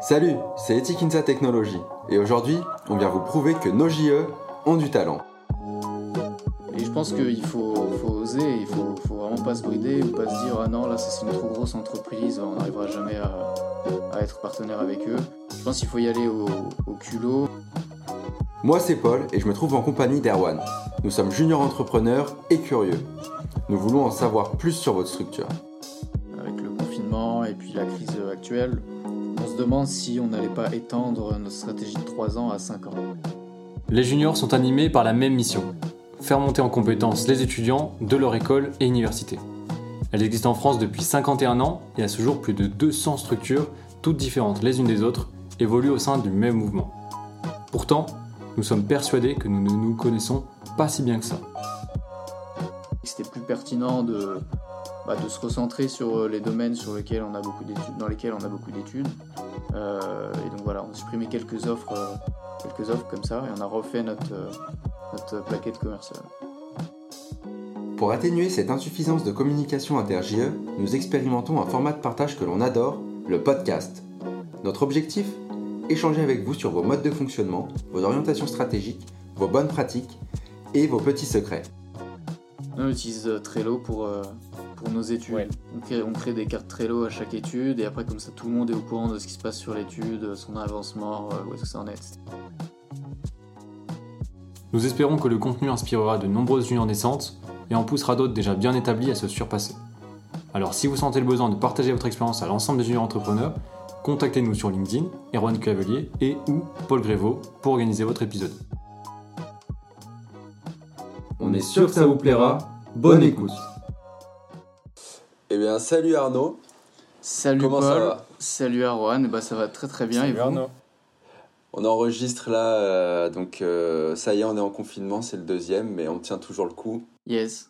Salut, c'est Etikinsa Technologies et aujourd'hui, on vient vous prouver que nos JE ont du talent. Et je pense qu'il faut, faut oser, il faut, faut vraiment pas se brider ou pas se dire ah non là c'est une trop grosse entreprise, on n'arrivera jamais à, à, être partenaire avec eux. Je pense qu'il faut y aller au, au culot. Moi c'est Paul et je me trouve en compagnie d'Erwan. Nous sommes juniors entrepreneurs et curieux. Nous voulons en savoir plus sur votre structure. Avec le confinement et puis la crise actuelle, se demande si on n'allait pas étendre notre stratégie de 3 ans à 5 ans. Les juniors sont animés par la même mission faire monter en compétences les étudiants de leur école et université. Elle existe en France depuis 51 ans et à ce jour plus de 200 structures, toutes différentes les unes des autres, évoluent au sein du même mouvement. Pourtant, nous sommes persuadés que nous ne nous connaissons pas si bien que ça. C'était plus pertinent de, bah, de se recentrer sur les domaines sur lesquels on a beaucoup d'études, dans lesquels on a beaucoup d'études. Euh, et donc voilà, on a supprimé quelques offres, euh, quelques offres comme ça et on a refait notre, euh, notre plaquette commerciale. Pour atténuer cette insuffisance de communication inter-JE, nous expérimentons un format de partage que l'on adore, le podcast. Notre objectif? Échanger avec vous sur vos modes de fonctionnement, vos orientations stratégiques, vos bonnes pratiques et vos petits secrets. On utilise Trello pour, pour nos études. On, crée, on, crée, des cartes Trello à chaque étude et après comme ça tout le monde est au courant de ce qui se passe sur l'étude, son avancement, où est-ce que ça en est. Nous espérons que le contenu inspirera de nombreuses juniors naissantes et en poussera d'autres déjà bien établis à se surpasser. Alors si vous sentez le besoin de partager votre expérience à l'ensemble des juniors entrepreneurs, contactez-nous sur LinkedIn, Erwan Cavelier et ou Paul Grévaux pour organiser votre épisode. On est sûr que ça vous plaira. Bonne écoute. Eh bien, salut Arnaud. Salut Comment Paul. ça va Salut Erwan. Bah, ça va très très bien. Salut et vous Arnaud. On enregistre là, euh, donc euh, ça y est, on est en confinement, c'est le deuxième, mais on tient toujours le coup. Yes.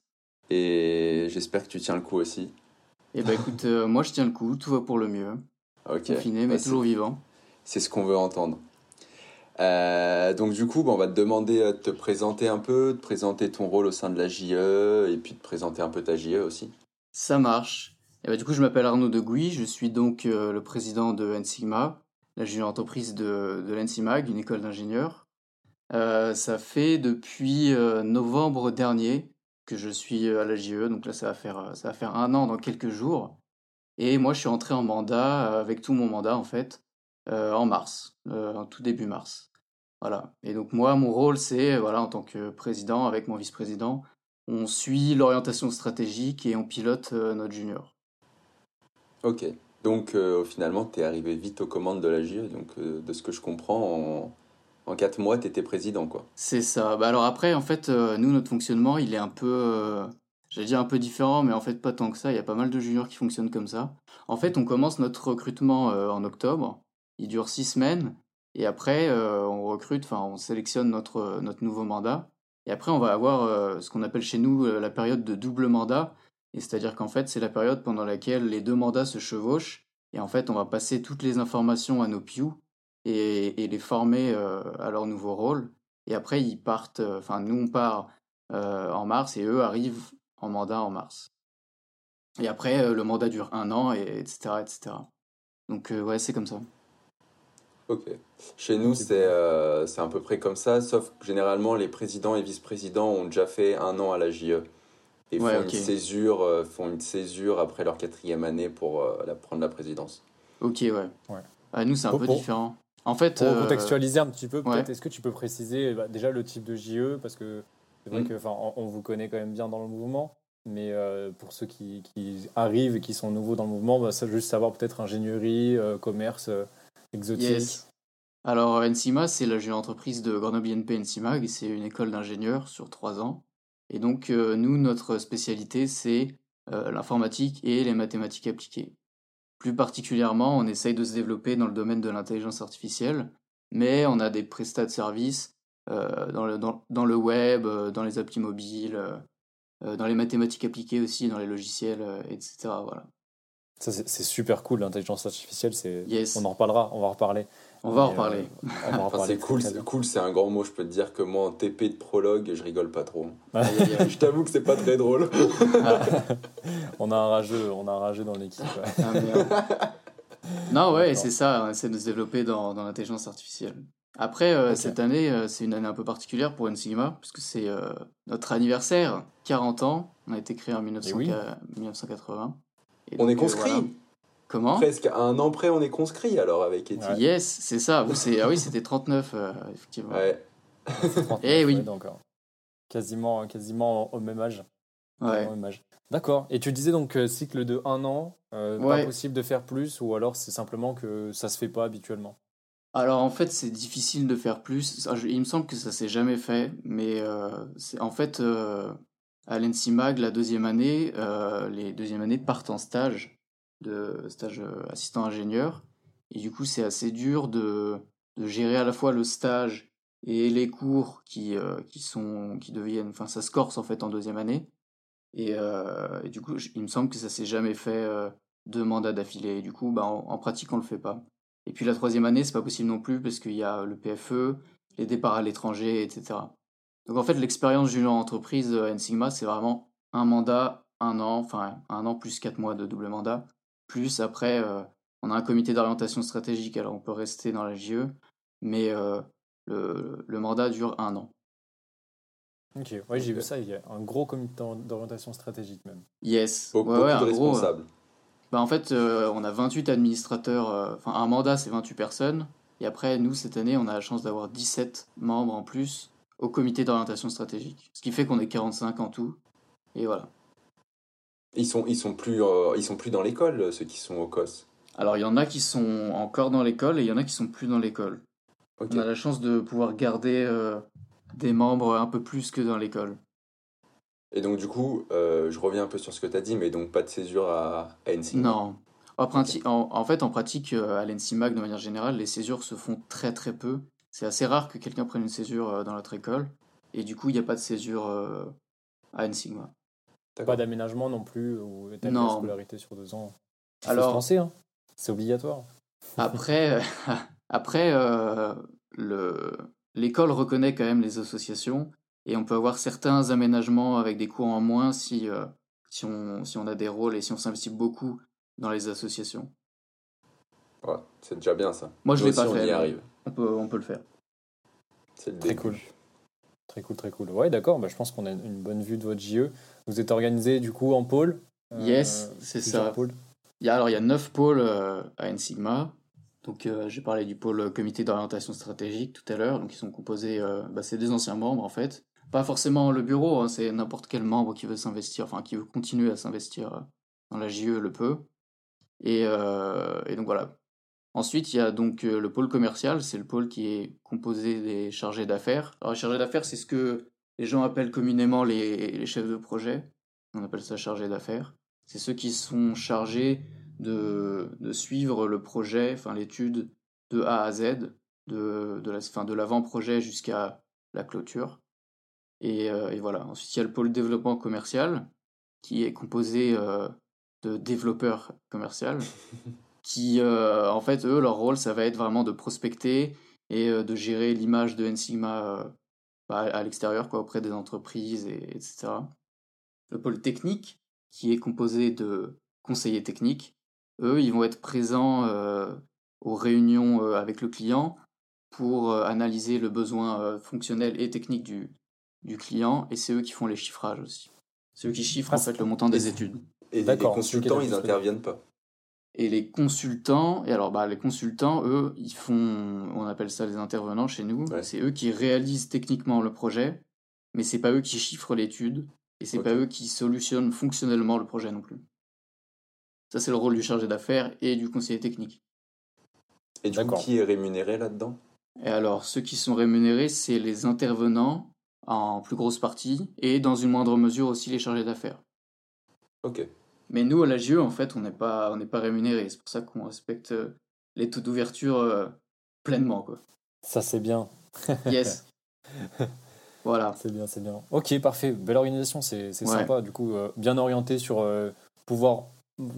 Et j'espère que tu tiens le coup aussi. Et bah écoute, euh, moi je tiens le coup, tout va pour le mieux. Ok. Confiné, mais Bah, toujours vivant. C'est ce qu'on veut entendre. Euh, donc du coup, bah, on va te demander de te présenter un peu, de présenter ton rôle au sein de la JE, et puis de présenter un peu ta JE aussi. Ça marche. Et bah, du coup, je m'appelle Arnaud de Gouy, je suis donc euh, le président de Ensigma, la junior entreprise de, de une école d'ingénieurs. Euh, ça fait depuis euh, novembre dernier que je suis à la JE, donc là ça va, faire, un an dans quelques jours. Et moi je suis entré en mandat, avec tout mon mandat en fait, en mars, en tout début mars. Voilà. Et donc moi, mon rôle c'est, voilà, en tant que président, avec mon vice-président, on suit l'orientation stratégique et on pilote euh, notre junior. Ok. Donc euh, finalement, tu es arrivé vite aux commandes de la JE, donc euh, de ce que je comprends, en, en 4 mois, tu étais président, quoi. C'est ça. Bah alors après, en fait, euh, nous, notre fonctionnement, il est un peu, j'allais dire un peu différent, mais en fait pas tant que ça. Il y a pas mal de juniors qui fonctionnent comme ça. En fait, on commence notre recrutement en octobre. Il dure six semaines. Et après, on recrute, enfin, on sélectionne notre, notre nouveau mandat. Et après, on va avoir euh, ce qu'on appelle chez nous euh, la période de double mandat. Et c'est-à-dire qu'en fait, c'est la période pendant laquelle les deux mandats se chevauchent. Et en fait, on va passer toutes les informations à nos PIU et, les former euh, à leur nouveau rôle. Et après, ils partent, enfin, nous, on part en mars et eux arrivent en mandat en mars. Et après, le mandat dure un an, et, etc., etc. Donc, ouais, c'est comme ça. Ok. Chez nous, c'est euh, c'est à peu près comme ça, sauf que généralement, les présidents et vice-présidents ont déjà fait un an à la JE. Et Ouais, font, une césure, euh, font une césure après leur quatrième année pour euh, la, prendre la présidence. Ok, ouais. Ouais. Ah, nous, c'est un peu différent. En fait, Pour euh, contextualiser un petit peu, peut-être, ouais. est-ce que tu peux préciser bah, déjà le type de JE Parce que c'est vrai Mm. que enfin, on, on vous connaît quand même bien dans le mouvement, mais euh, pour ceux qui, qui arrivent et qui sont nouveaux dans le mouvement, bah, ça juste savoir peut-être ingénierie, euh, commerce, euh, exotique. Yes. Alors, Ensima, c'est la entreprise de Grenoble INP Ensimag, et c'est une école d'ingénieurs sur trois ans. Et donc, euh, nous, notre spécialité, c'est euh, l'informatique et les mathématiques appliquées. Plus particulièrement, on essaye de se développer dans le domaine de l'intelligence artificielle, mais on a des prestats de services euh, dans, le, dans, le web, dans les applis mobiles, dans les mathématiques appliquées aussi, dans les logiciels, etc. Voilà. Ça, c'est super cool, l'intelligence artificielle. c'est Yes. On en reparlera, on va en reparler. On va en Mais, reparler. euh, on va en reparler c'est cool, c'est bien. cool, c'est un grand mot. Je peux te dire que moi, en TP de prologue, je rigole pas trop. Aïe, aïe. je t'avoue que c'est pas très drôle. Ah, On a un rageux, on a un rageux dans l'équipe. ouais. ah. Non, ouais, c'est ça, on essaie de se développer dans, dans l'intelligence artificielle. Après, euh, cette année, euh, c'est une année un peu particulière pour Ensigma, puisque c'est euh, notre anniversaire, 40 ans. On a été créé en 1900 Eh oui. 1980. Et On donc, est euh, conscrit. voilà. Comment Presque à un an près, on est conscrit alors avec Etty. Ouais. Yes, c'est ça. Vous, c'est- Ah oui, c'était 39, euh, effectivement. Ouais. 39, Eh oui. donc, euh, quasiment, quasiment au même âge. Ouais. Quasiment au même âge. D'accord. Et tu disais donc euh, cycle de un an, euh, Ouais. pas possible de faire plus, ou alors c'est simplement que ça se fait pas habituellement? Alors en fait, c'est difficile de faire plus. Il me semble que ça s'est jamais fait, mais euh, c'est en fait euh, à l'ENSIMAG, la deuxième année, euh, les deuxièmes années partent en stage de stage euh, assistant ingénieur, et du coup c'est assez dur de, de gérer à la fois le stage et les cours qui euh, qui sont qui deviennent, enfin ça se corse en fait en deuxième année, et, et du coup il me semble que ça s'est jamais fait deux mandats d'affilée. Et du coup, bah, en, en pratique on le fait pas. Et puis la troisième année, c'est pas possible non plus parce qu'il y a le PFE, les départs à l'étranger, etc. Donc en fait, l'expérience junior entreprise à Ensigma, c'est vraiment un mandat, un an, enfin un an plus quatre mois de double mandat. Plus après, euh, on a un comité d'orientation stratégique, alors on peut rester dans la JE, mais euh, le, le mandat dure un an. Ok, ouais, j'ai vu ça, il y a un gros comité d'or- d'orientation stratégique même. Yes. Beaucoup, Ouais, ouais, beaucoup de en gros, euh, responsables. Bah en fait, euh, on a 28 administrateurs, euh, enfin un mandat c'est 28 personnes, et après nous cette année on a la chance d'avoir 17 membres en plus au comité d'orientation stratégique, ce qui fait qu'on est 45 en tout, et voilà. Ils sont, ils sont plus, euh, ils sont plus dans l'école, ceux qui sont au COS. Alors il y en a qui sont encore dans l'école et il y en a qui sont plus dans l'école. On a la chance de pouvoir garder euh, des membres un peu plus que dans l'école. Et donc du coup, euh, je reviens un peu sur ce que tu as dit, mais donc pas de césure à, à. Non. En, prati- en, en fait, en pratique, à l'ENSIMAG, de manière générale, les césures se font très très peu. C'est assez rare que quelqu'un prenne une césure euh, dans notre école. Et du coup, il n'y a pas de césure euh, à Ensigma. D'accord. Pas d'aménagement non plus, ou Non. la scolarité sur deux ans. Il Alors- faut se lancer, hein. c'est obligatoire. Après, euh, après euh, le, l'école reconnaît quand même les associations et on peut avoir certains aménagements avec des cours en moins si, euh, si, on, si on a des rôles et si on s'investit beaucoup dans les associations. Ouais, c'est déjà bien ça. Moi, je Nous l'ai pas fait. On y mais arrive. On peut, on peut le faire. C'est Très cool. Très cool, très cool. Ouais, d'accord, bah, je pense qu'on a une bonne vue de votre JE. Vous êtes organisé du coup en pôle euh, Yes, c'est ça. pôles Il y a, alors, il y a neuf pôles euh, à Ensigma. Donc, euh, j'ai parlé du pôle comité d'orientation stratégique tout à l'heure. Donc, ils sont composés, euh, bah, c'est des anciens membres en fait. Pas forcément le bureau, hein, c'est n'importe quel membre qui veut s'investir, enfin qui veut continuer à s'investir dans la JE le peut. Et, euh, et donc voilà. Ensuite, il y a donc euh, le pôle commercial, c'est le pôle qui est composé des chargés d'affaires. Alors, les chargés d'affaires, c'est ce que les gens appellent communément les, chefs de projet. On appelle ça chargés d'affaires. C'est ceux qui sont chargés de, suivre le projet, enfin l'étude de A à Z, de, de la- de l'avant-projet jusqu'à la clôture. Euh, et voilà. Ensuite, il y a le pôle développement commercial, qui est composé euh, de développeurs commerciaux, qui, euh, en fait, eux, leur rôle, ça va être vraiment de prospecter et euh, de gérer l'image de Ensigma euh, à l'extérieur, quoi, auprès des entreprises, et, etc. Le pôle technique, qui est composé de conseillers techniques, eux, ils vont être présents euh, aux réunions euh, avec le client pour euh, analyser le besoin euh, fonctionnel et technique du, du client, et c'est eux qui font les chiffrages aussi. C'est eux qui chiffrent Ah, en fait le montant des études. Et les, consultants, ils est le plus interviennent pas. Et les consultants, et alors bah, les consultants, eux, ils font, on appelle ça les intervenants chez nous, Ouais. c'est eux qui réalisent techniquement le projet, mais c'est pas eux qui chiffrent l'étude, et c'est Ok. pas eux qui solutionnent fonctionnellement le projet non plus. Ça, c'est le rôle du chargé d'affaires et du conseiller technique. Et du coup, qui est rémunéré là-dedans? Et alors, ceux qui sont rémunérés, c'est les intervenants en plus grosse partie, et dans une moindre mesure aussi les chargés d'affaires. Ok. Mais nous, à la GE, en fait, on n'est pas, on pas rémunérés. C'est pour ça qu'on respecte euh, les taux d'ouverture euh, pleinement, quoi. Ça, c'est bien. Yes. voilà. C'est bien, c'est bien. Ok, parfait. Belle organisation, c'est Ouais. sympa. Du coup, euh, bien orienté sur euh, pouvoir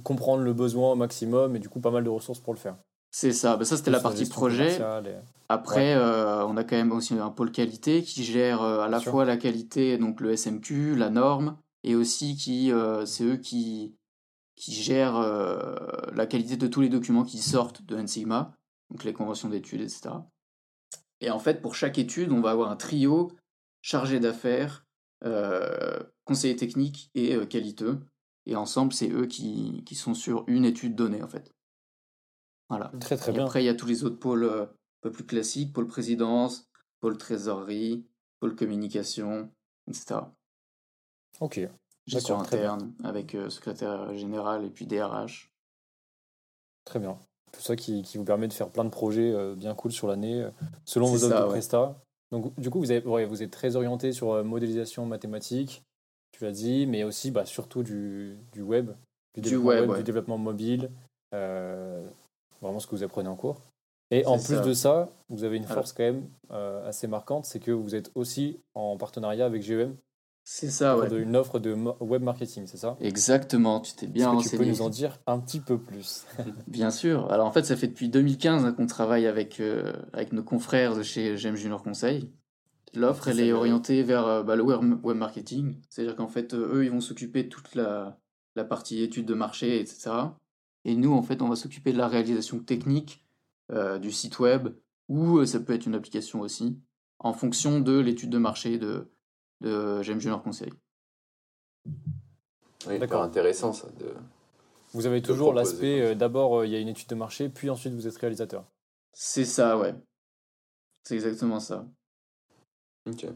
comprendre le besoin au maximum et du coup, pas mal de ressources pour le faire. C'est ça. Bah, ça, c'était la partie projet. et- Après, euh, on a quand même aussi un pôle qualité qui gère à la sûr. fois la qualité, donc le SMQ, la norme, et aussi qui, c'est eux qui, qui gère euh, la qualité de tous les documents qui sortent de Nsigma, donc les conventions d'études, etc. Et en fait, pour chaque étude, on va avoir un trio chargé d'affaires, euh, conseiller technique et euh, qualiteux. Et ensemble, c'est eux qui, qui, sont sur une étude donnée, en fait. Voilà. Très, très et bien. Après, il y a tous les autres pôles un peu plus classiques, pôle présidence, pôle trésorerie, pôle communication, etc. Ok. Gestion interne, avec euh, secrétaire général et puis DRH. Très bien. Tout ça qui, qui vous permet de faire plein de projets euh, bien cool sur l'année, euh, selon vos offres de ouais. prestat. Donc, du coup, vous, avez, ouais, vous êtes très orienté sur euh, modélisation mathématique, tu l'as dit, mais aussi bah, surtout du, du web, du, Du développement web, ouais. du développement mobile, euh, vraiment ce que vous apprenez en cours. Et en plus ça. de ça, vous avez une Alors. force quand même euh, assez marquante, c'est que vous êtes aussi en partenariat avec GEM C'est ça, ouais. une offre de web marketing, c'est ça? Exactement, tu t'es bien Est-ce que tu peux renseigné. nous en dire un petit peu plus? Bien sûr. Alors en fait, ça fait depuis 2015 hein, qu'on travaille avec, euh, avec nos confrères de chez GEM Junior Conseil. L'offre, elle est orientée vers euh, bah, le web, marketing. C'est-à-dire qu'en fait, euh, eux, ils vont s'occuper de toute la, la partie études de marché, etc. Et nous, en fait, on va s'occuper de la réalisation technique euh, du site web, ou ça peut être une application aussi, en fonction de l'étude de marché de, de GEM Junior Conseil. Oui, D'accord. intéressant ça. De... Vous avez toujours l'aspect, euh, d'abord euh, il y a une étude de marché, puis ensuite vous êtes réalisateur. C'est ça, ouais. C'est exactement ça. Ok.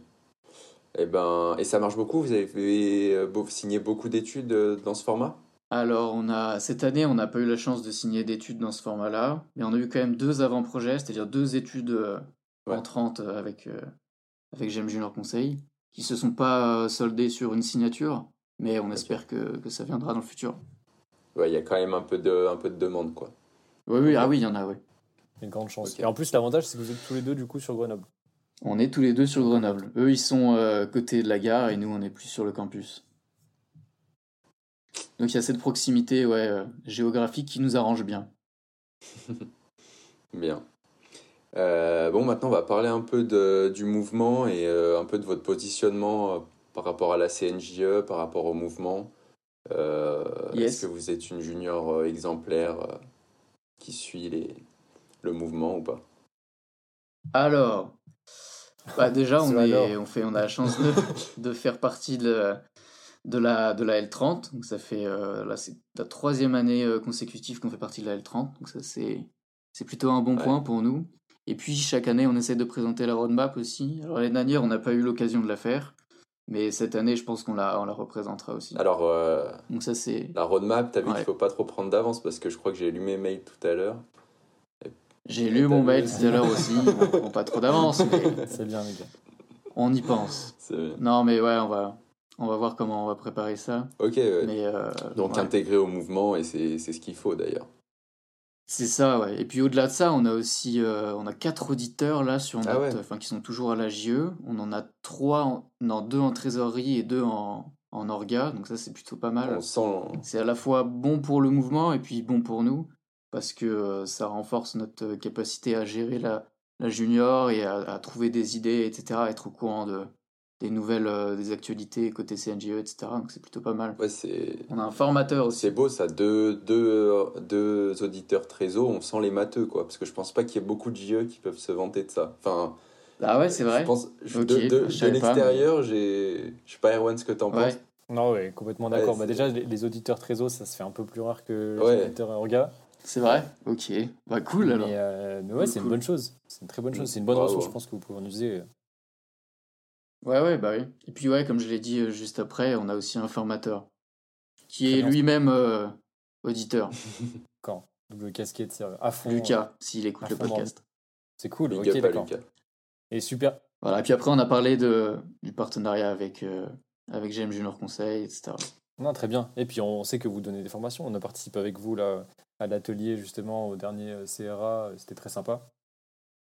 Et ben, et ça marche beaucoup? Vous avez euh, signé beaucoup d'études euh, dans ce format? Alors, on a, cette année, on n'a pas eu la chance de signer d'études dans ce format-là, mais on a eu quand même deux avant-projets, c'est-à-dire deux études euh, Ouais. en 30 euh, avec, euh, avec GEM Junior Conseil, qui se sont pas euh, soldées sur une signature, mais on espère que, que ça viendra dans le futur. Ouais, il y a quand même un peu de, un peu de demande quoi. Oui, oui, ah oui, il y en a, oui. Une grande chance. Et en plus, l'avantage, c'est que vous êtes tous les deux du coup sur Grenoble. On est tous les deux sur Grenoble. Eux, ils sont euh, côté de la gare et nous, on est plus sur le campus. Donc il y a cette proximité ouais, euh, géographique qui nous arrange bien. Bien. Euh, bon, maintenant, on va parler un peu de, du mouvement et euh, un peu de votre positionnement euh, par rapport à la CNJE, par rapport au mouvement. Euh, Yes. Est-ce que vous êtes une junior exemplaire qui suit les, le mouvement ou pas? Alors, bah déjà, on, Ça est, alors. on, fait, on a la chance de, de faire partie de, de, la, de la L30. Donc, ça fait euh, là, c'est la troisième année consécutive qu'on fait partie de la L30. Donc, ça, c'est, c'est plutôt un bon Ouais. point pour nous. Et puis, chaque année, on essaie de présenter la roadmap aussi. Alors, l'année dernière, on n'a pas eu l'occasion de la faire. Mais cette année, je pense qu'on la, on la représentera aussi. Alors, euh, Donc, ça, c'est. la roadmap, t'as vu Ouais. qu'il faut pas trop prendre d'avance parce que je crois que j'ai lu mes mails tout à l'heure. J'ai lu mon mail tout à l'heure aussi. On prend pas trop d'avance, mais C'est bien, les gars. on y pense. C'est bien. Non, mais ouais, on va, on va voir comment on va préparer ça. Ok, ouais. Mais, euh, donc ouais. intégré au mouvement et c'est c'est ce qu'il faut d'ailleurs. C'est ça, ouais. Et puis au-delà de ça, on a aussi euh, on a quatre auditeurs là sur Ah notre, ouais. enfin qui sont toujours à la JE. On en a trois, en- non deux en trésorerie et deux en, en orga. Donc ça c'est plutôt pas mal. Sent. C'est à la fois bon pour le mouvement et puis bon pour nous parce que euh, ça renforce notre euh, capacité à gérer la, la junior et à, à trouver des idées, etc. à être au courant de des nouvelles, euh, des actualités côté CNGE, etc. Donc c'est plutôt pas mal. Ouais, c'est. On a un formateur aussi. C'est beau ça, deux, deux, deux auditeurs trésor, on sent les matheux quoi, parce que je pense pas qu'il y ait beaucoup de JE qui peuvent se vanter de ça. Enfin, Ah ouais, c'est vrai. Je pense, je- Ok, de, de- je de l'extérieur, j'ai, je sais pas Erwan ce que t'en Ouais. penses. Non, ouais, complètement d'accord. Ouais, bah, déjà, les, les auditeurs Trésor, ça se fait un peu plus rare que les auditeurs Orga. C'est vrai. Ok. Bah cool alors. Mais, euh, mais ouais, Cool, c'est une bonne chose. C'est une très bonne chose. C'est une bonne Bravo. ressource, je pense, que vous pouvez en user. Ouais, ouais, bah oui. Et puis, ouais, comme je l'ai dit euh, juste après, on a aussi un formateur qui est lui-même euh, auditeur. Quand? Double casquette, c'est à fond. Lucas, s'il écoute le podcast. C'est cool, Big ok, d'accord. Lucas. Et super. Voilà. Et puis après, on a parlé de, du partenariat avec, euh, avec GM Junior Conseil, etc. Non, très bien. Et puis, on sait que vous donnez des formations. On a participé avec vous là, à l'atelier, justement, au dernier euh, CRA. C'était très sympa.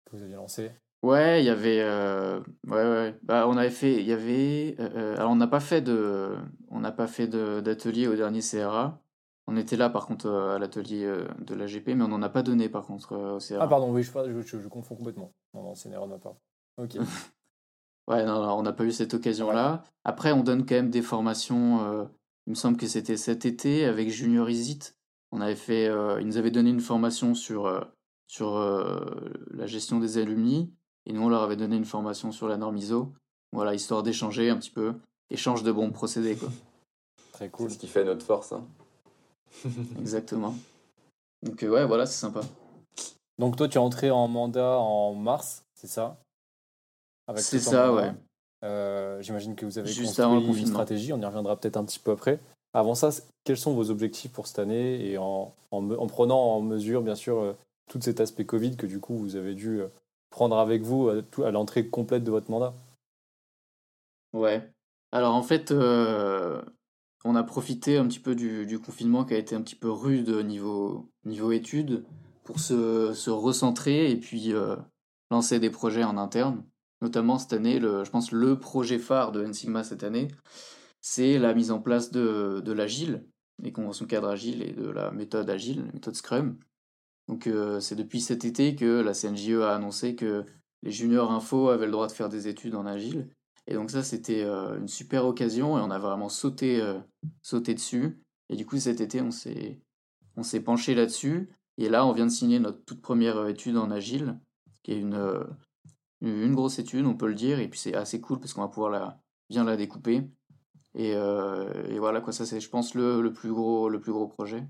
Que vous aviez lancé. Ouais, il y avait. euh, ouais, ouais. Bah, on avait fait. Il y avait. euh, euh, alors, on n'a pas fait de. On n'a pas fait de- d'atelier au dernier CRA. On était là, par contre, euh, à l'atelier euh, de l'AGP, mais on n'en a pas donné, par contre, euh, au CRA. Ah, pardon, oui, je, je, je- je confonds complètement. Non, non, c'est une erreur de ma part. Ok. Ouais, non, non, on n'a pas eu cette occasion-là. Après, on donne quand même des formations euh, il me semble que c'était cet été avec Junior Isit. On avait fait, ils nous avaient donné une formation sur, sur la gestion des alumni et nous on leur avait donné une formation sur la norme ISO. Voilà, histoire d'échanger un petit peu, échange de bons procédés quoi. Très cool. C'est ce qui fait notre force. Hein. Exactement. Donc ouais, voilà, c'est sympa. Donc toi, tu es entré en mandat en mars, c'est ça? C'est ça, ouais. Euh, j'imagine que vous avez Juste construit une stratégie, on y reviendra peut-être un petit peu après. Avant ça, quels sont vos objectifs pour cette année et en, en, prenant en mesure, bien sûr, euh, tout cet aspect Covid que du coup vous avez dû euh, prendre avec vous à, l'entrée complète de votre mandat Ouais. Alors en fait, on a profité un petit peu du, confinement qui a été un petit peu rude niveau, niveau études pour se, se recentrer et puis euh, lancer des projets en interne. Notamment cette année, le, je pense le projet phare de Ensigma cette année, c'est la mise en place de, de l'agile, des conventions cadres agiles et de la méthode agile, la méthode Scrum. Donc euh, c'est depuis cet été que la CNJE a annoncé que les juniors info avaient le droit de faire des études en agile. Et donc ça, c'était euh, une super occasion et on a vraiment sauté, sauté dessus. Et du coup, cet été, on s'est, on s'est penché là-dessus. Et là, on vient de signer notre toute première euh, étude en agile, qui est une, euh, une grosse étude, on peut le dire, et puis c'est assez cool parce qu'on va pouvoir la, bien la découper. Et, euh, et voilà, quoi, ça c'est, je pense, le, le, plus gros, le plus gros projet.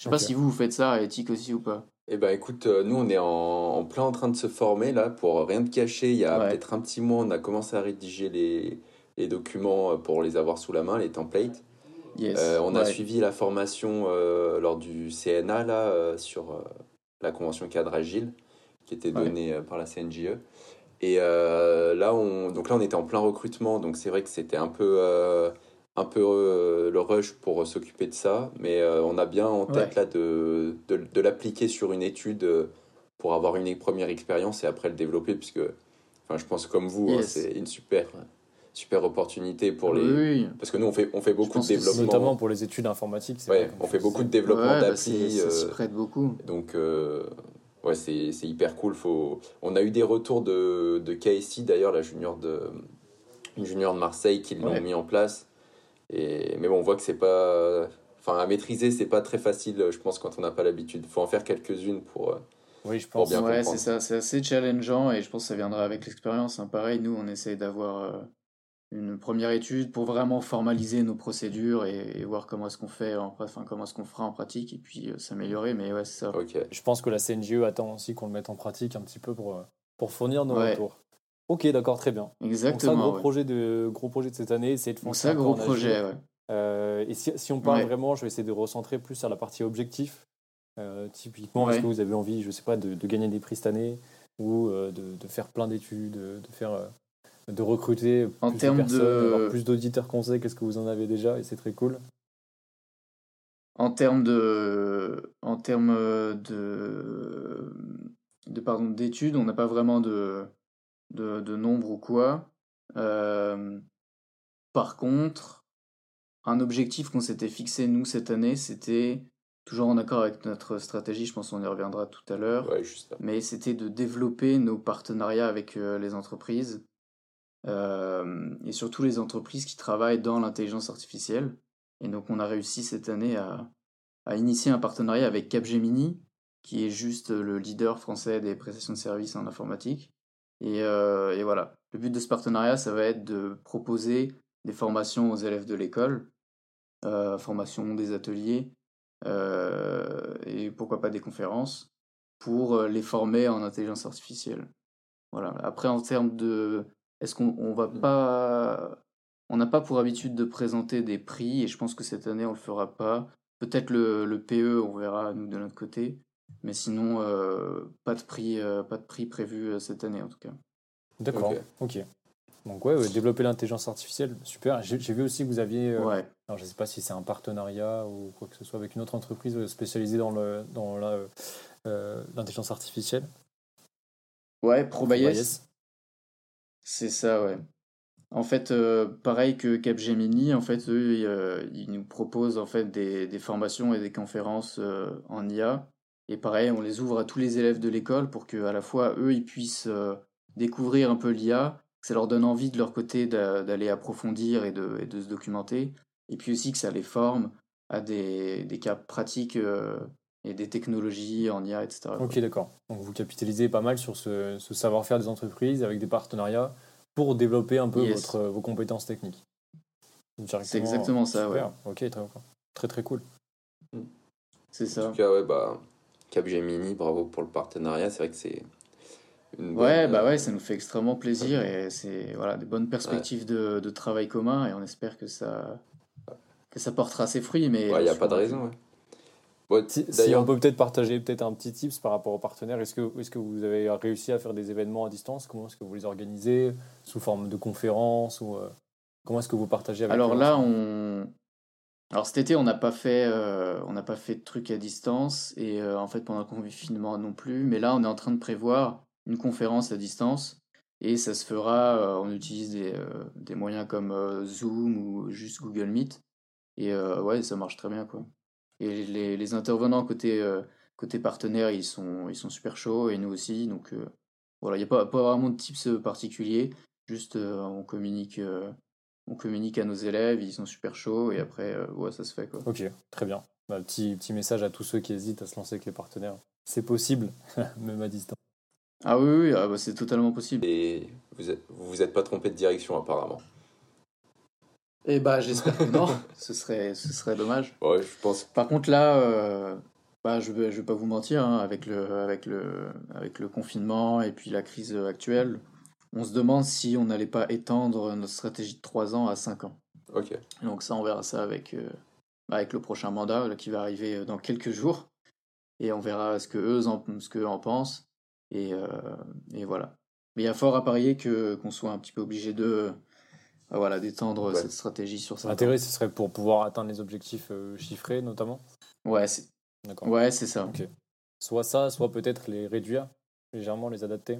Je sais pas si vous, vous faites ça à éthique aussi ou pas. Eh ben écoute, nous on est en, plein en train de se former là, pour rien de cacher, il y a peut-être un petit mois, on a commencé à rédiger les, les documents pour les avoir sous la main, les templates. Euh, on a suivi la formation euh, lors du CNA là, euh, sur la convention cadre agile qui était donnée par la CNJE. Et là, on, donc là, on était en plein recrutement, donc c'est vrai que c'était un peu, un peu le rush pour s'occuper de ça, mais on a bien en tête là de, de, de l'appliquer sur une étude pour avoir une première expérience et après le développer, puisque enfin, je pense comme vous, hein, c'est une super super opportunité pour les. Parce que nous, on fait, on fait beaucoup de développement. Notamment pour les études informatiques. Ouais, on fait beaucoup de développement ouais, d'appli. ça s'y euh, prête beaucoup. Donc, euh, ouais, c'est hyper cool. Faut... On a eu des retours de, de KSI, d'ailleurs, la junior de, une junior de Marseille, qui l'ont mis en place. Et... Mais bon, on voit que c'est pas. Enfin, à maîtriser, c'est pas très facile, je pense, quand on n'a pas l'habitude. Il faut en faire quelques-unes pour. Euh, oui, je pense. Ouais, c'est ça. C'est assez challengeant et je pense que ça viendra avec l'expérience. Hein. Pareil, nous, on essaye d'avoir une première étude pour vraiment formaliser nos procédures et, voir comment est-ce qu'on fait, en, enfin comment est-ce qu'on fera en pratique et puis euh, s'améliorer. Mais ouais, c'est ça. Je pense que la CNGE attend aussi qu'on le mette en pratique un petit peu pour, euh, pour fournir nos retours. Ok, d'accord, très bien. Exactement. Donc ça, gros, projet de, gros projet de cette année, c'est de foncer. Ça, gros projet, ouais. Euh, et si, si on parle vraiment, je vais essayer de recentrer plus sur la partie objectif. typiquement, est-ce que vous avez envie, je sais pas, de, de gagner des prix cette année ou de, de, faire plein d'études, de faire de recruter en plus de personnes, plus d'auditeurs conseils qu'est-ce que vous en avez déjà et c'est très cool. En termes de, en termes de, de pardon d'études, on n'a pas vraiment de, de, de, nombre ou quoi. Euh, par contre, un objectif qu'on s'était fixé nous cette année, c'était toujours en accord avec notre stratégie. Je pense qu'on y reviendra tout à l'heure. mais c'était de développer nos partenariats avec euh, les entreprises euh, et surtout les entreprises qui travaillent dans l'intelligence artificielle. Et donc on a réussi cette année à, à initier un partenariat avec Capgemini, qui est juste le leader français des prestations de services en informatique. Et, euh, et, voilà, le but de ce partenariat, ça va être de proposer des formations aux élèves de l'école, euh, formation des ateliers, euh, et pourquoi pas des conférences, pour les former en intelligence artificielle. Voilà. Après, en termes de est-ce qu'on on va mmh. pas. On n'a pas pour habitude de présenter des prix et je pense que cette année on le fera pas. Peut-être le, le PE, on verra nous de notre côté. Mais sinon, euh, pas, de prix, euh, pas de prix prévu euh, cette année en tout cas. D'accord, ok. Donc ouais, développer l'intelligence artificielle, super. J'ai vu aussi que vous aviez, ouais. alors je ne sais pas si c'est un partenariat ou quoi que ce soit avec une autre entreprise spécialisée dans le dans l'intelligence artificielle. Ouais, Probayes. C'est ça, ouais. En fait, euh, pareil que Capgemini, en fait, eux, euh, ils, nous proposent en fait des, des formations et des conférences en IA. Et pareil, on les ouvre à tous les élèves de l'école pour que à la fois eux, ils puissent découvrir un peu l'IA, que ça leur donne envie de leur côté d'aller approfondir et de, et de se documenter. et puis aussi que ça les forme à des, des cas pratiques et des technologies en IA, etc. Ok, d'accord. Donc vous capitalisez pas mal sur ce, savoir-faire des entreprises avec des partenariats pour développer un peu votre, vos compétences techniques. C'est exactement ça, ouais. Ok, très, très très cool. C'est ça. En tout cas, ouais, bah, Capgemini, bravo pour le partenariat. C'est vrai que c'est ouais, bah ouais, ça nous fait extrêmement plaisir et c'est voilà, des bonnes perspectives de, de, travail commun et on espère que ça, que ça portera ses fruits. Mais il n'y a pas de raison. si, on peut peut-être partager peut-être un petit tips par rapport aux partenaires, est-ce que, est que vous avez réussi à faire des événements à distance? Comment est-ce que vous les organisez? Sous forme de conférences ou, euh, Comment est-ce que vous partagez avec Alors là, on... Alors cet été, on n'a pas fait, euh, on n'a pas fait de trucs à distance et euh, en fait pendant le confinement non plus. Mais là, on est en train de prévoir une conférence à distance et ça se fera, euh, on utilise des, des moyens comme Zoom ou juste Google Meet. Et ouais, ça marche très bien quoi. Et les, les intervenants côté, côté partenaire, ils sont, ils sont super chauds et nous aussi. Donc voilà, il n'y a pas, pas vraiment de tips particuliers. Juste on communique on communique à nos élèves, ils sont super chauds et après, ouais, ça se fait. Quoi. Ok, très bien. Bah, petit, petit message à tous ceux qui hésitent à se lancer avec les partenaires. C'est possible, même à distance. Ah oui, oui ah bah c'est totalement possible. Et vous êtes, vous, êtes pas trompé de direction apparemment. Eh bah j'espère que non, ce serait, ce serait dommage. Ouais, je pense. Par contre là, euh, bah, je vais, je vais pas vous mentir, hein, avec, le, avec, le, avec le confinement et puis la crise actuelle, on se demande si on n'allait pas étendre notre stratégie de 3 ans à 5 ans. Ok. Donc ça, on verra ça avec, euh, avec le prochain mandat là, qui va arriver euh, dans quelques jours. Et on verra ce que eux en, ce que en pensent. Et, euh, et voilà. Mais il y a fort à parier que qu'on soit un petit peu obligé de euh, voilà d'étendre cette stratégie sur ça. L'intérêt, ce serait pour pouvoir atteindre les objectifs euh, chiffrés, notamment? Ouais, c'est. Ouais, c'est ça. Soit ça, soit peut-être les réduire légèrement, les adapter.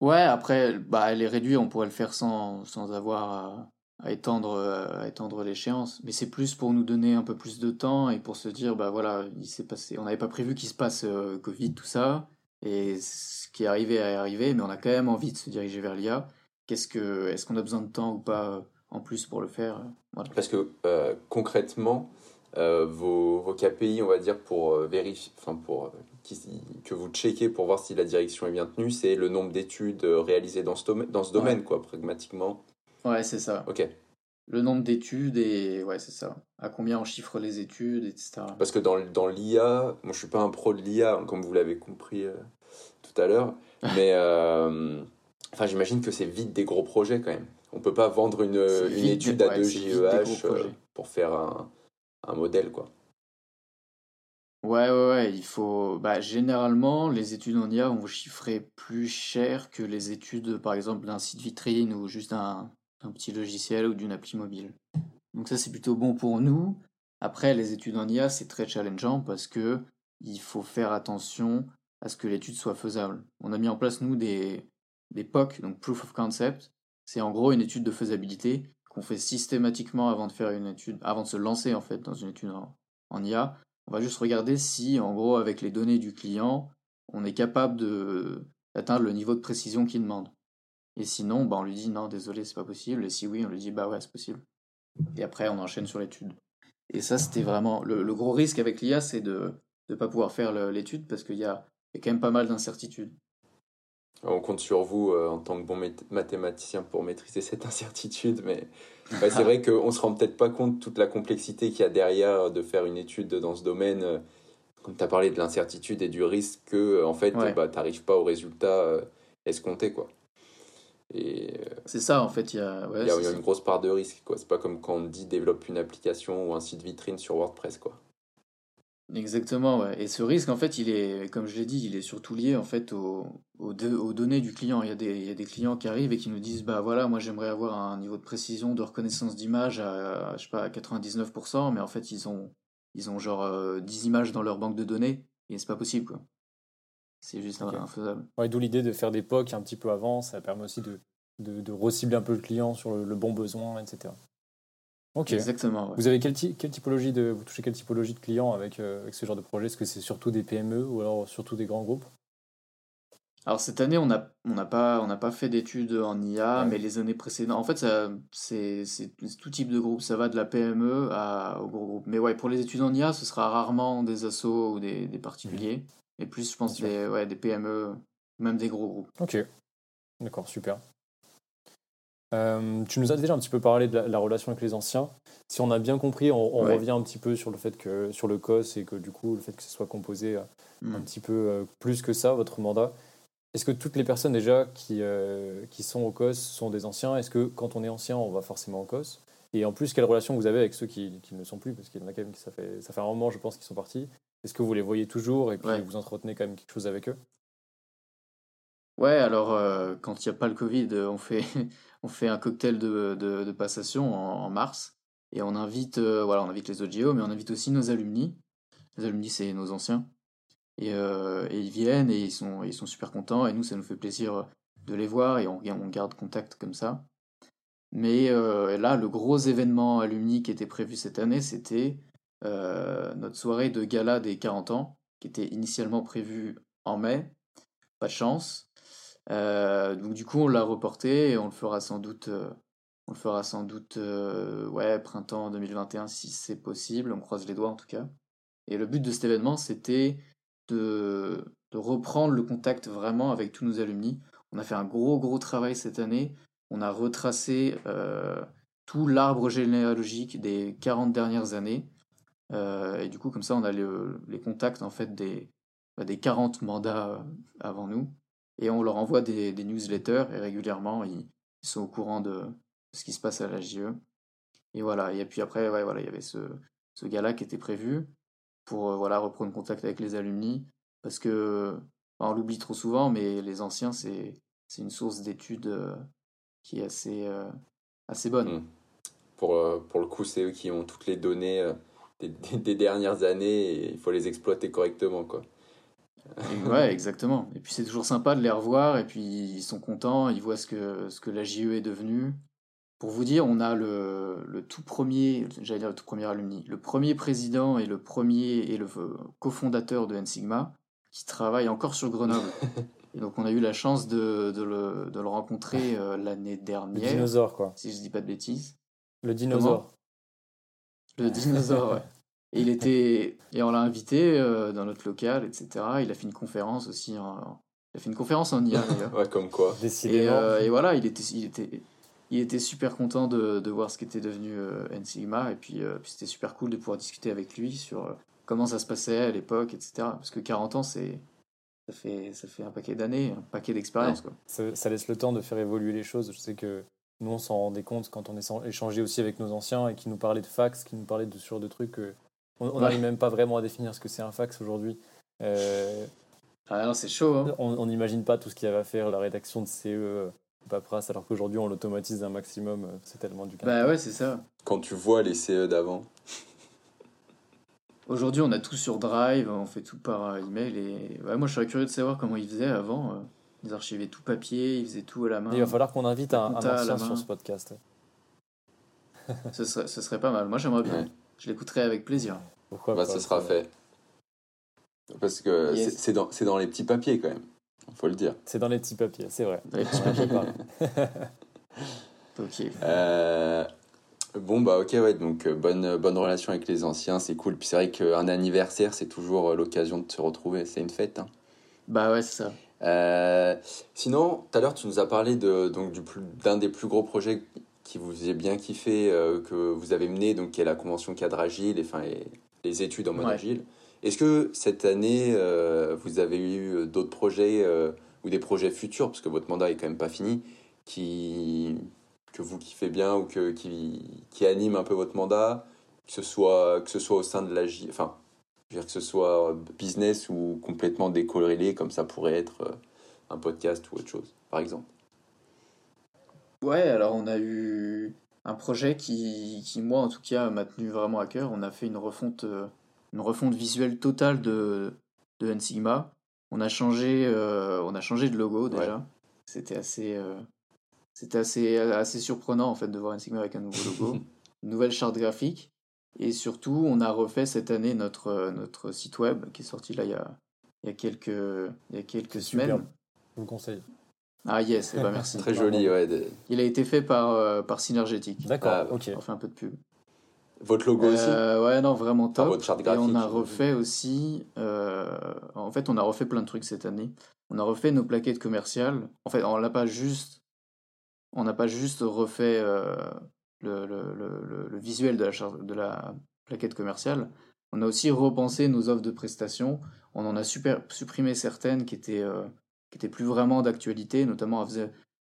Ouais, après, bah, les réduire, on pourrait le faire sans, sans avoir à, étendre, à étendre l'échéance. Mais c'est plus pour nous donner un peu plus de temps et pour se dire, bah voilà, il s'est passé, on n'avait pas prévu qu'il se passe Covid, tout ça. Et ce qui est arrivé est arrivé, mais on a quand même envie de se diriger vers l'IA. Qu'est-ce que, est-ce qu'on a besoin de temps ou pas euh, en plus pour le faire? Euh, Parce que euh, concrètement, vos, vos, KPI, on va dire, pour vérifier, enfin pour que vous checkez pour voir si la direction est bien tenue, c'est le nombre d'études réalisées dans ce domaine, dans ce domaine quoi, pragmatiquement. Ouais, c'est ça. Ok. Le nombre d'études et ouais, c'est ça. À combien on chiffre les études, etc. Parce que dans, dans l'IA, moi je suis pas un pro de l'IA, comme vous l'avez compris tout à l'heure. Mais euh, enfin, j'imagine que c'est vite des gros projets quand même. On peut pas vendre une, une étude à 2 GEH euh, pour faire un, un, modèle, quoi. Ouais, ouais, ouais, il faut. Bah, généralement, les études en IA vont chiffrer plus cher que les études, par exemple, d'un site vitrine ou juste d'un petit logiciel ou d'une appli mobile. Donc, ça, c'est plutôt bon pour nous. Après, les études en IA, c'est très challengeant parce que il faut faire attention à ce que l'étude soit faisable. On a mis en place, nous, des, des POC, donc Proof of Concept. C'est en gros une étude de faisabilité qu'on fait systématiquement avant de faire une étude, avant de se lancer en fait dans une étude en, IA. On va juste regarder si, en gros, avec les données du client, on est capable d'atteindre le niveau de précision qu'il demande. Et sinon, bah, on lui dit non, désolé, c'est pas possible. Et si oui, on lui dit bah ouais, c'est possible. Et après, on enchaîne sur l'étude. Et ça, c'était vraiment le, gros risque avec l'IA, c'est de ne pas pouvoir faire l'étude parce qu'il y a quand même pas mal d'incertitudes. On compte sur vous euh, en tant que bon mathématicien pour maîtriser cette incertitude, mais c'est vrai qu'on ne se rend peut-être pas compte de toute la complexité qu'il y a derrière de faire une étude dans ce domaine. Euh, comme tu as parlé de l'incertitude et du risque que, euh, en fait, bah, tu n'arrives pas au résultat escompté. Quoi. c'est ça, en fait, il y a, y a une grosse part de risque. Ce n'est pas comme quand on dit développe une application ou un site vitrine sur WordPress. Quoi. Exactement, ouais. Et ce risque, en fait, il est, comme je l'ai dit, il est surtout lié en fait aux, aux, données du client. Il y, a des, il y a des clients qui arrivent et qui nous disent, bah voilà, moi j'aimerais avoir un niveau de précision de reconnaissance d'image à, je sais pas, à 99%, mais en fait ils ont, ils ont genre 10 euh, images dans leur banque de données et c'est pas possible, quoi. C'est juste infaisable. Ouais, d'où l'idée de faire des POC un petit peu avant, ça permet aussi de, de, de recibler un peu le client sur le bon besoin, etc. Exactement. Vous avez quelle, quelle, typologie de, vous touchez quelle typologie de clients avec, euh, avec ce genre de projet? Est-ce que c'est surtout des PME ou alors surtout des grands groupes? Alors cette année, on n'a on pas, on pas fait d'études en IA, mais les années précédentes, en fait, c'est tout type de groupe. Ça va de la PME à, au gros groupe. Mais ouais, pour les études en IA, ce sera rarement des assos ou des, des particuliers. Mmh. Et plus, je pense, des, ouais, des PME, même des gros groupes. Ok, d'accord, super. Euh, tu nous as déjà un petit peu parlé de la, relation avec les anciens. Si on a bien compris, on, revient un petit peu sur le fait que sur le COS et que du coup le fait que ce soit composé euh, mmh. un petit peu euh, plus que ça votre mandat. Est-ce que toutes les personnes déjà qui, euh, qui sont au COS sont des anciens? Est-ce que quand on est ancien, on va forcément au COS? Et en plus, quelle relation vous avez avec ceux qui, qui ne sont plus? Parce qu'il y en a quand même qui, ça fait, ça fait un moment, je pense, qu'ils sont partis. Est-ce que vous les voyez toujours et que vous entretenez quand même quelque chose avec eux? Ouais, alors euh, quand il n'y a pas le Covid, on fait, on fait un cocktail de, passation en, mars et on invite, euh, voilà, on invite les OGO, mais on invite aussi nos alumni. Les alumni, c'est nos anciens. Euh, et, ils viennent et ils sont, super contents. Et nous, ça nous fait plaisir de les voir et on, garde contact comme ça. Mais euh, là, le gros événement alumni qui était prévu cette année, c'était euh, notre soirée de gala des 40 ans, qui était initialement prévue en mai. Pas de chance. Donc du coup, on l'a reporté et on le fera sans doute, on le fera sans doute, ouais, printemps 2021 si c'est possible. On croise les doigts en tout cas. Et le but de cet événement, c'était de, reprendre le contact vraiment avec tous nos alumni. On a fait un gros gros travail cette année. On a retracé euh, tout l'arbre généalogique des 40 dernières années. Euh, et du coup, comme ça, on a les contacts en fait des, bah, des 40 mandats euh, avant nous. Et on leur envoie des, newsletters et régulièrement, ils, sont au courant de ce qui se passe à la JE. Et voilà. Et puis après, voilà, il y avait ce, ce gars-là qui était prévu pour euh, voilà, reprendre contact avec les alumni. Parce que, on l'oublie trop souvent, mais les anciens, c'est une source d'études euh, qui est assez, euh, assez bonne. Mmh. Pour, pour le coup, c'est eux qui ont toutes les données des, des, dernières années et il faut les exploiter correctement. Quoi. Ouais, exactement. Et puis c'est toujours sympa de les revoir et puis ils sont contents, ils voient ce que, ce que la JE est devenue. Pour vous dire, on a le, le tout premier, j'allais dire le tout premier alumni, le premier président et le premier et le cofondateur de N-Sigma qui travaille encore sur Grenoble. et donc on a eu la chance de, de, le, de le, rencontrer euh, l'année dernière. Le dinosaure, quoi. Si je dis pas de bêtises. Le dinosaure. le dinosaure, ouais. Et, il était, et on l'a invité euh, dans notre local, etc. Il a fait une conférence aussi. En, il a fait une conférence en IA d'ailleurs. ouais, comme quoi. Et, euh, et, voilà, il était, il était, il était super content de, de voir ce qu'était devenu euh, N-Sigma, et puis, euh, puis c'était super cool de pouvoir discuter avec lui sur euh, comment ça se passait à l'époque, etc. Parce que 40 ans, c'est ça fait, ça fait un paquet d'années, un paquet d'expérience. Ça, ça, laisse le temps de faire évoluer les choses. Je sais que nous, on s'en rendait compte quand on échangeait aussi avec nos anciens et qui nous parlaient de fax, qui nous parlaient de, sur de trucs. On n'arrive même pas vraiment à définir ce que c'est un fax aujourd'hui. ah non, c'est chaud. Hein. On n'imagine pas tout ce qu'il y avait à faire, la rédaction de CE paperasse, alors qu'aujourd'hui on l'automatise un maximum, euh, c'est tellement du Bah ouais, c'est ça. Quand tu vois les CE d'avant. Aujourd'hui, on a tout sur Drive, on fait tout par euh, email. Et ouais, moi, je serais curieux de savoir comment ils faisaient avant. Euh. Ils archivaient tout papier, ils faisaient tout à la main. il va falloir qu'on invite un, un ancien sur ce podcast. ce, serait, ce serait pas mal. Moi, j'aimerais bien. Je l'écouterai avec plaisir. Pourquoi bah, Ce sera fait. Parce que c'est dans, dans les petits papiers quand même faut le dire. C'est dans les petits papiers, c'est vrai. les petits ok. Euh, bon, bah ok, ouais, donc euh, bonne, bonne relation avec les anciens, c'est cool. Puis c'est vrai qu'un anniversaire, c'est toujours euh, l'occasion de se retrouver, c'est une fête. Hein. Bah ouais, c'est ça. sinon, tout à l'heure, tu nous as parlé de, donc, du d'un des plus gros projets qui vous faisait bien kiffé, que vous avez mené, donc, qui est la convention cadre agile et, enfin, les études en mode agile. Est-ce que cette année, euh, vous avez eu euh, d'autres projets euh, ou des projets futurs, parce que votre mandat est quand même pas fini, qui, que vous kiffez bien ou que, qui, qui animent un peu votre mandat, que ce soit, que ce soit au sein de la enfin, je veux dire que ce soit business ou complètement décorrélé, comme ça pourrait être un podcast ou autre chose, par exemple? Ouais, alors on a eu un projet qui, qui moi en tout cas, m'a tenu vraiment à cœur. On a fait une refonte une refonte visuelle totale de, de N-Sigma. On a changé, euh, on a changé de logo déjà. C'était assez, euh, c'était assez, assez surprenant en fait de voir N-Sigma avec un nouveau logo, une nouvelle charte graphique. Et surtout, on a refait cette année notre, notre site web qui est sorti là il y a, il y a quelques, il y a quelques semaines. Je vous conseille. Ah yes, eh ben merci. Très joli, ouais. Il a été fait par, euh, par Synergétique. D'accord, ah, ok. On fait un peu de pub. Votre logo aussi euh, Ouais, non, vraiment top. votre charte graphique. Et on a refait aussi. Euh, en fait, on a refait plein de trucs cette année. On a refait nos plaquettes commerciales. En fait, on l'a pas juste. On n'a pas juste refait le, le, le, le, visuel de la, de la plaquette commerciale. On a aussi repensé nos offres de prestations. On en a super, supprimé certaines qui étaient qui était plus vraiment d'actualité, notamment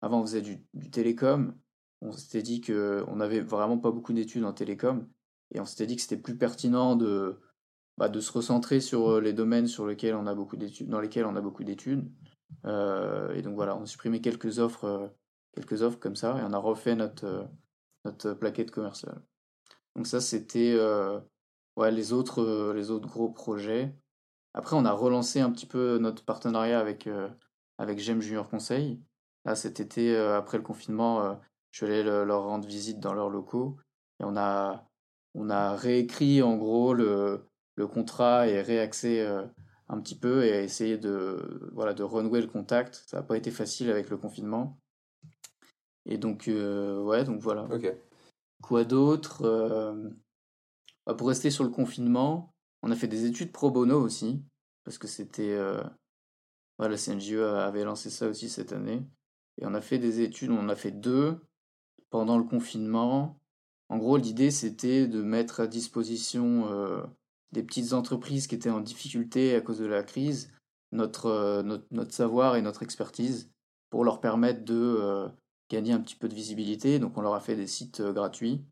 avant on faisait du, télécom. On s'était dit qu'on n'avait vraiment pas beaucoup d'études en télécom et on s'était dit que c'était plus pertinent de, bah, de se recentrer sur euh, les domaines sur lesquels on a beaucoup dans lesquels on a beaucoup d'études. Euh, et donc voilà, on a supprimé quelques offres, euh, quelques offres comme ça et on a refait notre, notre plaquette commerciale. Donc ça c'était les, autres, les autres gros projets. Après on a relancé un petit peu notre partenariat avec avec J'aime Junior Conseil. Là, cet été, euh, après le confinement, euh, je suis allé leur rendre visite dans leurs locaux et on a, on a réécrit en gros le, le contrat et réaxé euh, un petit peu et essayé de, voilà, de renouer le contact. Ça n'a pas été facile avec le confinement. Et donc, ouais, donc voilà. Ok. Quoi d'autre bah, Pour rester sur le confinement, on a fait des études pro bono aussi, parce que c'était voilà, la CNJE avait lancé ça aussi cette année. Et on a fait des études, on en a fait deux pendant le confinement. En gros, l'idée, c'était de mettre à disposition euh, des petites entreprises qui étaient en difficulté à cause de la crise notre, euh, notre, savoir et notre expertise pour leur permettre de euh, gagner un petit peu de visibilité. Donc, on leur a fait des sites gratuits.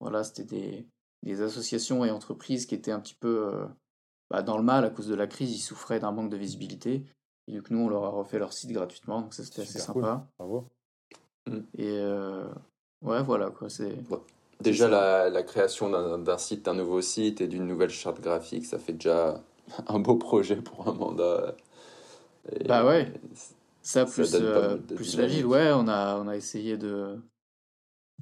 Voilà, c'était des, associations et entreprises qui étaient un petit peu bah, dans le mal à cause de la crise. Ils souffraient d'un manque de visibilité. Et donc nous, on leur a refait leur site gratuitement, donc ça c'était assez sympa. Bravo. Mm. Et euh, ouais, voilà quoi. C'est déjà la, la, création d'un site, d'un nouveau site et d'une nouvelle charte graphique, ça fait déjà un beau projet pour un mandat. bah ouais. Ça plus, euh, plus la ville, ouais, on a, on a essayé de,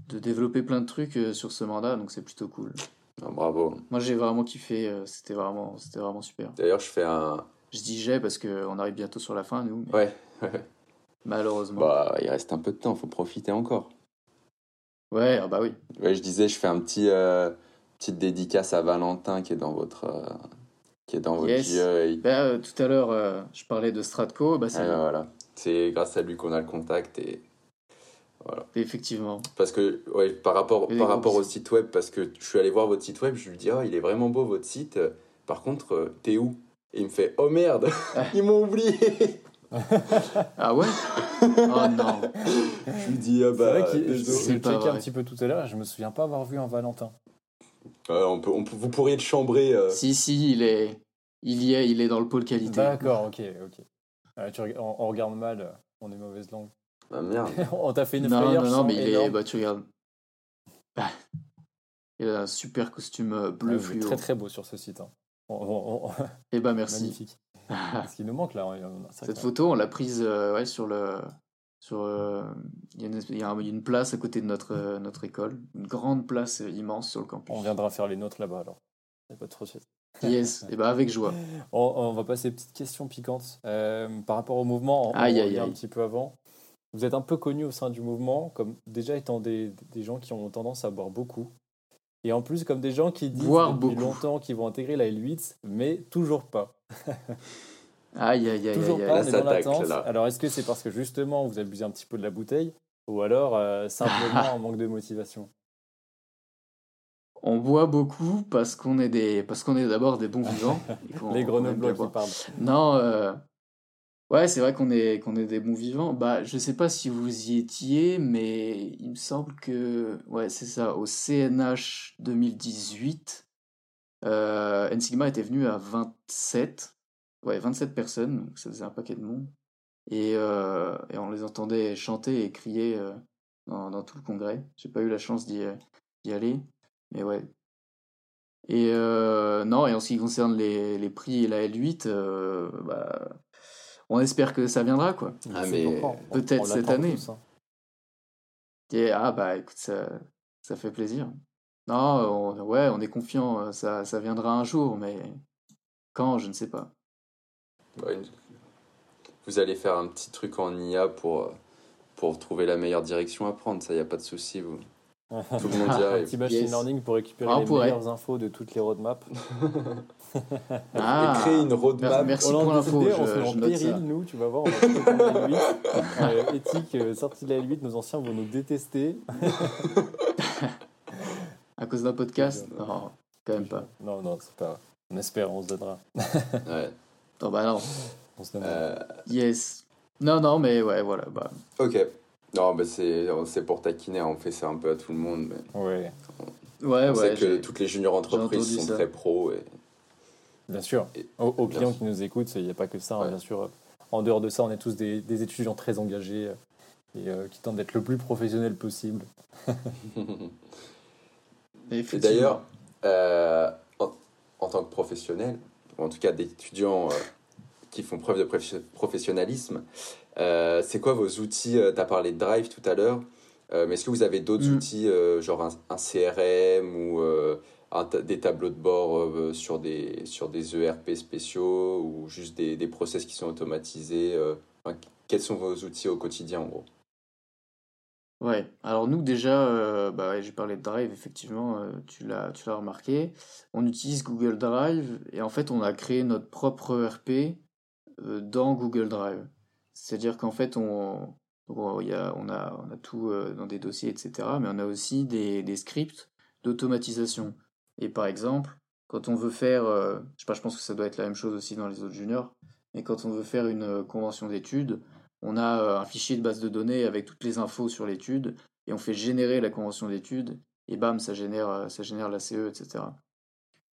de développer plein de trucs euh, sur ce mandat, donc c'est plutôt cool. Ah, bravo. Moi j'ai vraiment kiffé, c'était vraiment, vraiment super. D'ailleurs, je fais un, je dis j'ai parce qu'on arrive bientôt sur la fin, nous. Ouais. Malheureusement. Bah, il reste un peu de temps, faut profiter encore. Ouais, ah bah oui. Ouais, je disais, je fais un petit euh, petite dédicace à Valentin qui est dans votre euh, qui est dans votre e. bah, euh, tout à l'heure, je parlais de Stratco. Bah, c'est voilà. C'est grâce à lui qu'on a le contact et voilà. Effectivement. Parce que ouais, par rapport par rapport au site web, parce que je suis allé voir votre site web, je lui dis oh, il est vraiment beau votre site. Par contre, t'es où? Et il me fait Oh merde, ils m'ont oublié Ah ouais? Oh non Je lui dis Ah bah. C'est vrai j'ai checké un petit peu tout à l'heure je me souviens pas avoir vu un Valentin. on peut, vous pourriez le chambrer. Euh. Si, si, il est. Il y est, il est dans le pôle qualité. D'accord, ok, ok. Ah, tu, on, regarde mal, euh, on est mauvaise langue. Ah merde. on t'a fait une non, Non, non, mais il est. Bah, tu regardes. il a un super costume euh, bleu ah, fluo. Très très beau sur ce site. Hein. Eh ben merci. Magnifique. Ce qui nous manque là. Cette photo, on l'a prise euh, ouais, sur le. Sur, euh, il, y a une, place à côté de notre, euh, notre école, une grande place immense sur le campus. On viendra faire les nôtres là-bas alors. pas trop Yes, et eh ben avec joie. On, va passer aux petites questions piquantes. par rapport au mouvement, on, aïe, aïe, un petit peu avant. Vous êtes un peu connu au sein du mouvement, comme déjà étant des, des gens qui ont tendance à boire beaucoup. Et en plus, comme des gens qui disent depuis longtemps qu'ils vont intégrer la L8, mais toujours pas. aïe, aïe, aïe, toujours pas, mais dans l'attente. Alors, est-ce que c'est parce que justement vous abusez un petit peu de la bouteille ou alors euh, simplement un manque de motivation? On boit beaucoup parce qu'on est des parce qu'on est d'abord des bons vivants. Les grenoblois qui parlent. Non, euh, Ouais, c'est vrai qu'on est, qu'on est des bons vivants. Bah, je sais pas si vous y étiez, mais il me semble que, ouais, c'est ça, au CNH 2018, euh, N-Sigma était venu à 27, ouais, 27 personnes, donc ça faisait un paquet de monde. Et, euh, et on les entendait chanter et crier euh, dans, dans, tout le congrès. J'ai pas eu la chance d'y, d'y aller, mais ouais. Et euh, non, et en ce qui concerne les, les prix et la L8, bah on espère que ça viendra, quoi. Ah, mais peut-être cette année. Hein. ah bah écoute, ça, ça fait plaisir. Non, on, ouais, on est confiant, euh, ça, ça viendra un jour, mais quand, je ne sais pas. Vous vous allez faire un petit truc en IA pour, pour trouver la meilleure direction à prendre. Ça, il n'y a pas de souci. Vous... Tout le monde y arrive. Un petit machine learning pour récupérer ah, les meilleures infos de toutes les roadmaps. ah, et créer une roadmap. Merci on pour l'info. On se met en péril, nous, tu vas voir. On va euh, éthique, euh, sortie de la L8, nos anciens vont nous détester. à cause d'un podcast? Non, quand même pas. Non, non, c'est pas. On espère, on se donnera. ouais. Non, bah non. On se donnera. Euh... Yes. Non, non, mais ouais, voilà. Bah. Ok. Non, mais c'est pour taquiner, on fait ça un peu à tout le monde. Mais ouais. On, ouais, sait que toutes les juniors entreprises sont très pros. Et... Bien sûr. aux, clients qui nous écoutent, il n'y a pas que ça, hein, bien sûr. En dehors de ça, on est tous des, des étudiants très engagés euh, et euh, qui tentent d'être le plus professionnel possible. et d'ailleurs, euh, en, tant que professionnel, ou en tout cas d'étudiants qui font preuve de professionnalisme, c'est quoi vos outils Tu as parlé de Drive tout à l'heure, mais est-ce que vous avez d'autres mm. outils, genre un, un, CRM ou des tableaux de bord euh, sur, des, sur des ERP spéciaux ou juste des, des process qui sont automatisés euh, Quels sont vos outils au quotidien en gros? Ouais, alors nous déjà, euh, bah j'ai parlé de Drive, effectivement, tu l'as tu l'as remarqué. On utilise Google Drive et en fait on a créé notre propre ERP dans Google Drive. C'est-à-dire qu'en fait on, y a, on, a, on a tout dans des dossiers, etc. Mais on a aussi des, scripts d'automatisation. Et par exemple, quand on veut faire, euh, je pense que ça doit être la même chose aussi dans les autres juniors, mais quand on veut faire une euh, convention d'études, on a euh, un fichier de base de données avec toutes les infos sur l'étude et on fait générer la convention d'études et bam, ça génère, ça génère la CE, etc.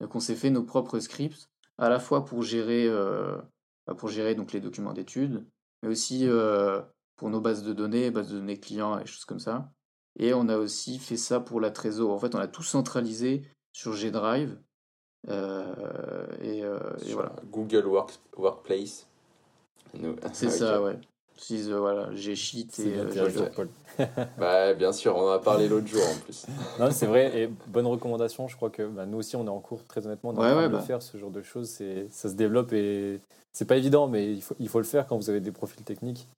Donc on s'est fait nos propres scripts à la fois pour gérer, pour gérer donc les documents d'études, mais aussi pour nos bases de données, bases de données clients et choses comme ça. Et on a aussi fait ça pour la trésor. En fait, on a tout centralisé sur G Drive. Euh, et, euh, voilà. Google Work, Workplace. C'est ça, ouais. Utilise euh, voilà, G Sheet et Paul. bah, bien sûr, on en a parlé l'autre jour en plus. non, c'est vrai, et bonne recommandation. Je crois que bah, nous aussi, on est en cours, très honnêtement, de bah. faire ce genre de choses. Ça se développe et c'est pas évident, mais il faut, il faut le faire quand vous avez des profils techniques.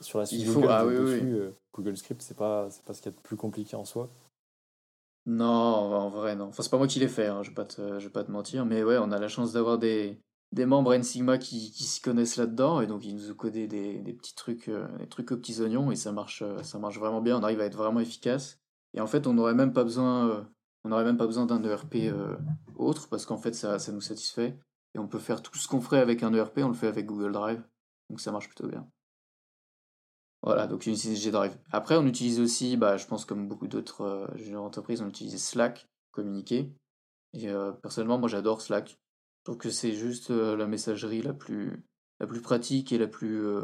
sur la suite Google, faut, ah, oui, oui. Google Script, c'est pas, pas ce qu'il y a de plus compliqué en soi. Non, en vrai, non. Enfin, c'est pas moi qui l'ai fait, hein, je vais pas te, je vais pas te mentir. Mais ouais, on a la chance d'avoir des, des membres N-Sigma qui, qui s'y connaissent là-dedans. Et donc, ils nous ont codé des, petits trucs, euh, des trucs aux petits oignons. Et ça marche, euh, ça marche vraiment bien. On arrive à être vraiment efficace. Et en fait, on n'aurait même pas besoin, euh, on aurait même pas besoin d'un ERP autre parce qu'en fait, ça, ça nous satisfait. Et on peut faire tout ce qu'on ferait avec un ERP, on le fait avec Google Drive. Donc, ça marche plutôt bien. Voilà, donc on utilise G-Drive. Après, on utilise aussi, bah, je pense comme beaucoup d'autres entreprises, on utilise Slack, communiquer. Et personnellement, moi j'adore Slack. Je trouve que c'est juste euh, la messagerie la plus, la plus pratique et la plus euh,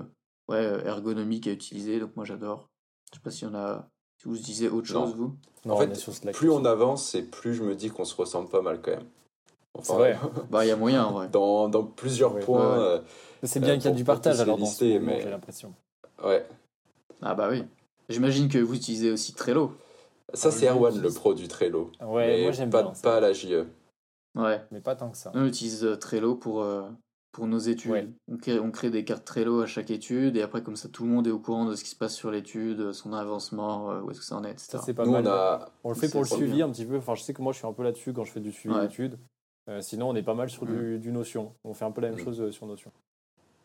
ouais, ergonomique à utiliser. Donc moi j'adore. Je sais pas si on a, si vous disiez autre chose, vous? Non, en fait, plus on avance et plus je me dis qu'on se ressemble pas mal quand même. Enfin, vrai. bah il y a moyen en vrai. Dans, dans plusieurs points. c'est bien qu'il y a du partage alors dans ce mais... j'ai l'impression. Ouais. Ah bah oui. J'imagine que vous utilisez aussi Trello. Ça, c'est Erwan, le pro du Trello. Ouais, moi j'aime pas, bien. Pas à la JE. Ouais. Mais pas tant que ça. On utilise euh, Trello pour, euh, pour nos études. On, crée, on crée des cartes Trello à chaque étude et après, comme ça, tout le monde est au courant de ce qui se passe sur l'étude, son avancement, euh, où est-ce que ça en est, etc. Ça, c'est pas mal. On, le fait pour le suivi un petit peu. Enfin, je sais que moi, je suis un peu là-dessus quand je fais du suivi d'études. sinon, on est pas mal sur du, mm. du, Notion. On fait un peu la même mm. chose sur Notion.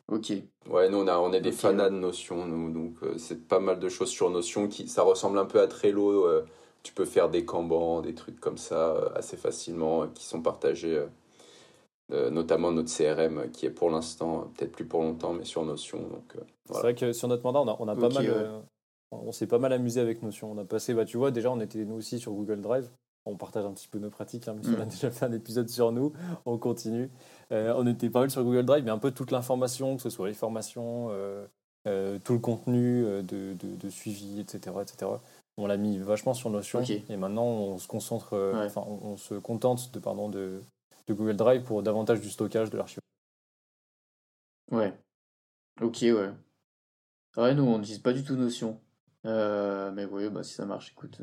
Ok. Ouais, nous on, a, on est des fanats de Notion, nous, donc euh, c'est pas mal de choses sur Notion qui ça ressemble un peu à Trello. Euh, tu peux faire des Kanban, des trucs comme ça euh, assez facilement qui sont partagés, notamment notre CRM qui est pour l'instant, peut-être plus pour longtemps, mais sur Notion. Donc, C'est vrai que sur notre mandat, on a, on a pas mal. on s'est pas mal amusé avec Notion. On a passé, bah, tu vois, déjà on était nous aussi sur Google Drive on partage un petit peu nos pratiques, hein, on a mm. déjà fait un épisode sur nous, on continue. Euh, on était pas mal sur Google Drive, mais un peu toute l'information, que ce soit les formations, euh, euh, tout le contenu de, de, suivi, etc., etc. On l'a mis vachement sur Notion et maintenant on se concentre, enfin on, se contente de, pardon, de, de Google Drive pour davantage du stockage de l'archive. Ouais. Ok, ouais. Ouais, nous on n'utilise pas du tout Notion. mais oui, bah, si ça marche, écoute.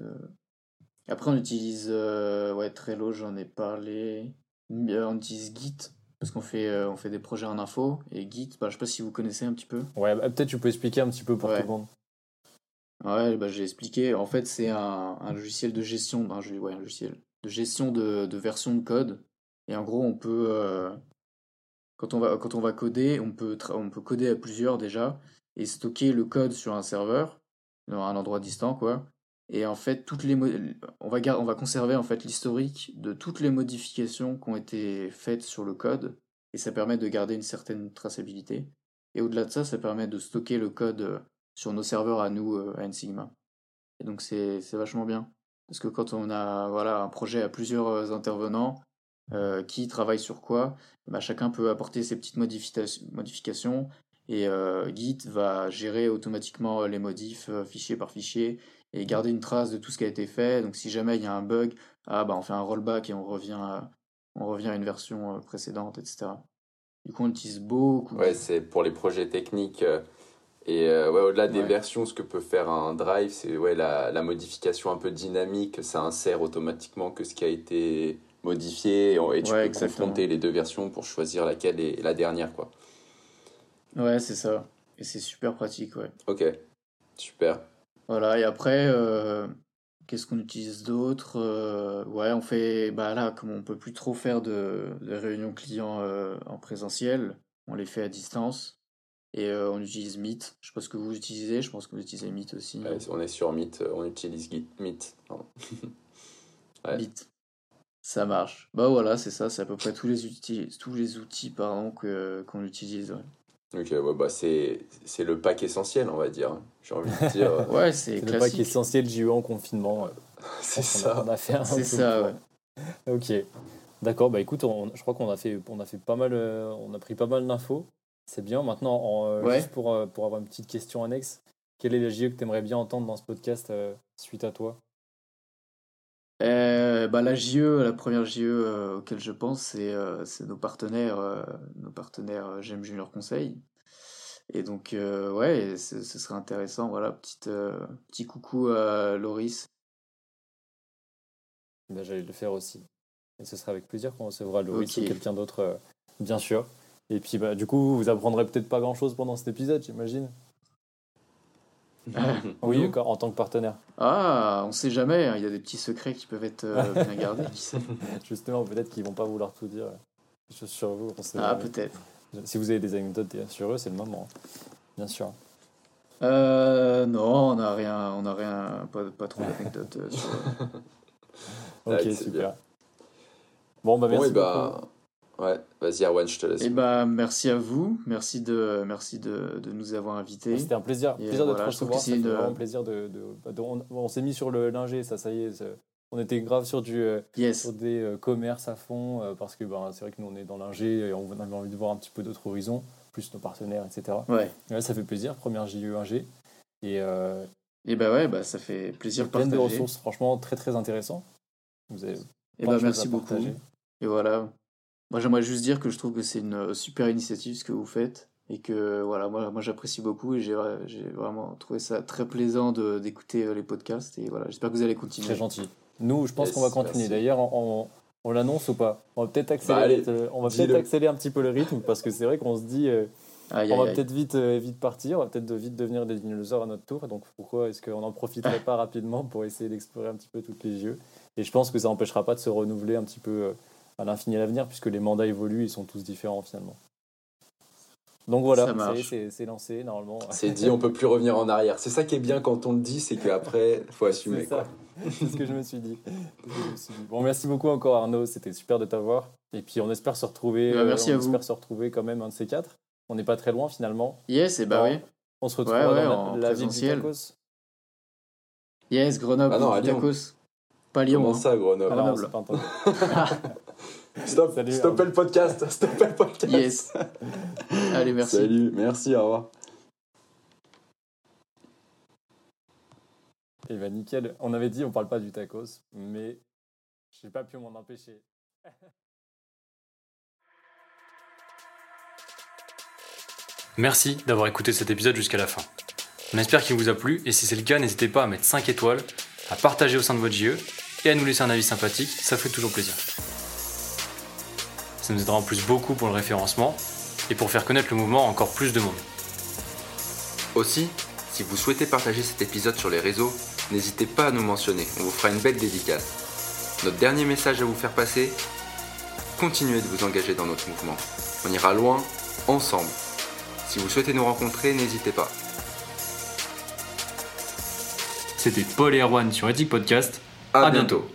Après, on utilise ouais, Trello, j'en ai parlé. On utilise Git parce qu'on fait, euh, on fait des projets en info. Et Git, bah, je sais pas si vous connaissez un petit peu. Ouais, bah, peut-être tu peux expliquer un petit peu pour tout le monde. Ouais, bah, j'ai expliqué. En fait, c'est un, un, logiciel de gestion, un, un logiciel de gestion de, de version de code. Et en gros, on peut, euh, quand, on va, quand on va coder, on peut, on peut coder à plusieurs déjà et stocker le code sur un serveur, dans un endroit distant, quoi. Et en fait, toutes les on, va on va conserver en fait l'historique de toutes les modifications qui ont été faites sur le code, et ça permet de garder une certaine traçabilité. Et au-delà de ça, ça permet de stocker le code euh, sur nos serveurs à nous, euh, à Ensigma. Et donc c'est vachement bien. Parce que quand on a voilà, un projet à plusieurs euh, intervenants qui travaillent sur quoi, bah, chacun peut apporter ses petites modifications et Git va gérer automatiquement les modifs fichier par fichier et garder une trace de tout ce qui a été fait. Donc si jamais il y a un bug, ah bah on fait un rollback et on revient à, on revient à une version euh, précédente, etc. Du coup on utilise beaucoup. Ouais, c'est pour les projets techniques. Et euh, ouais, au-delà des versions, ce que peut faire un drive, c'est ouais, la, la, modification un peu dynamique. Ça insère automatiquement que ce qui a été modifié et tu peux confronter les deux versions pour choisir laquelle est la dernière. quoi. Ouais, c'est ça. Et c'est super pratique, ouais. Ok, super. Voilà, et après, euh, qu'est-ce qu'on utilise d'autre euh, Ouais, on fait, bah là, comme on peut plus trop faire de, réunions clients en présentiel, on les fait à distance. Et on utilise Meet. Je sais pas ce que vous utilisez, je pense que vous utilisez Meet aussi. on est sur Meet, on utilise Meet. Meet. Ça marche. Bah voilà, c'est ça, c'est à peu près tous les outils, tous les outils pardon, qu'on utilise. Ok, ouais, bah c'est, c'est le pack essentiel, on va dire. J'ai envie de dire. ouais, c'est, le pack essentiel JE en confinement. c'est ça. On a fait C'est ça, ouais. Ok. D'accord, bah écoute, je crois qu'on a fait, on a fait pas mal, euh, on a pris pas mal d'infos. C'est bien. Maintenant, en, euh, juste pour, euh, pour avoir une petite question annexe, quelle est la JE que tu aimerais bien entendre dans ce podcast suite à toi? Euh, bah, la JE, la première JE euh, auquel je pense, c'est euh, nos partenaires, nos partenaires J'aime Junior Conseil. Et donc, ouais, ce serait intéressant. Voilà, petite, petit coucou à Loris. Bah, J'allais le faire aussi. Et ce sera avec plaisir qu'on recevra Loris ou quelqu'un d'autre, bien sûr. Et puis, bah, du coup, vous apprendrez peut-être pas grand-chose pendant cet épisode, j'imagine. oui, en tant que partenaire. Ah, on sait jamais, hein, il y a des petits secrets qui peuvent être euh, bien gardés. Justement, peut-être qu'ils vont pas vouloir tout dire sur vous. ah, peut-être. Si vous avez des anecdotes sur eux, c'est le moment, bien sûr. Euh, non, on n'a rien, on a rien, pas, pas trop d'anecdotes euh, sur ok, super. Bon, bah merci. Bah, Ouais, vas-y Arwan, je te laisse. Et eh bah, merci à vous, merci de, merci de, de nous avoir invités. C'était un plaisir, plaisir de te recevoir. C'est vraiment plaisir de, de, on, s'est mis sur le linger, ça, ça y est. On était grave sur, du, euh, sur des euh, commerces à fond, euh, parce que bah, c'est vrai que nous on est dans linger et on avait envie de voir un petit peu d'autres horizons, plus nos partenaires, etc. Ouais. ça fait plaisir, première JE 1G. Et, et bah ouais, bah, ça fait plaisir de partager. Plein de ressources, franchement très très intéressant. Vous avez et bah, merci beaucoup. Et voilà, moi, j'aimerais juste dire que je trouve que c'est une euh, super initiative ce que vous faites et que voilà, moi, moi j'apprécie beaucoup et j'ai vraiment trouvé ça très plaisant d'écouter euh, les podcasts et voilà, j'espère que vous allez continuer. Très gentil. Nous, je pense qu'on va continuer. D'ailleurs, on, on, l'annonce ou pas? On va peut-être accélérer, bah, on va peut-être accélérer un petit peu le rythme parce que c'est vrai qu'on se dit. Euh, on va peut-être vite, vite partir, on va peut-être vite devenir des dinosaures à notre tour. Donc pourquoi est-ce qu'on n'en profiterait pas rapidement pour essayer d'explorer un petit peu toutes les yeux? Et je pense que ça n'empêchera pas de se renouveler un petit peu à l'infini à l'avenir, puisque les mandats évoluent, ils sont tous différents finalement. Donc voilà, c'est lancé normalement. C'est dit, on peut plus revenir en arrière. C'est ça qui est bien quand on le dit, c'est qu'après, il faut assumer. C'est ce que je me suis dit. Bon, merci beaucoup encore Arnaud, c'était super de t'avoir. Et puis on espère se retrouver. Bah, merci on à espère se retrouver quand même un de ces quatre. On n'est pas très loin finalement. Yes, et bah oui. On se retrouve dans la, ville du tacos. Yes, Grenoble, ah non, tacos. Pas Lyon. Comment hein. ça, Grenoble, Grenoble. Stop, Salut, stoppez le podcast, stoppez le podcast. Yes. Allez, merci. Salut, merci, au revoir. Et eh ben nickel. On avait dit on parle pas du tacos, mais j'ai pas pu m'en empêcher. Merci d'avoir écouté cet épisode jusqu'à la fin. On espère qu'il vous a plu et si c'est le cas, n'hésitez pas à mettre 5 étoiles, à partager au sein de votre JE et à nous laisser un avis sympathique, ça fait toujours plaisir. Ça nous aidera en plus beaucoup pour le référencement et pour faire connaître le mouvement à encore plus de monde. Aussi, si vous souhaitez partager cet épisode sur les réseaux, n'hésitez pas à nous mentionner, on vous fera une belle dédicace. Notre dernier message à vous faire passer, continuez de vous engager dans notre mouvement. On ira loin, ensemble. Si vous souhaitez nous rencontrer, n'hésitez pas. C'était Paul et Erwan sur Ethic Podcast. À, bientôt.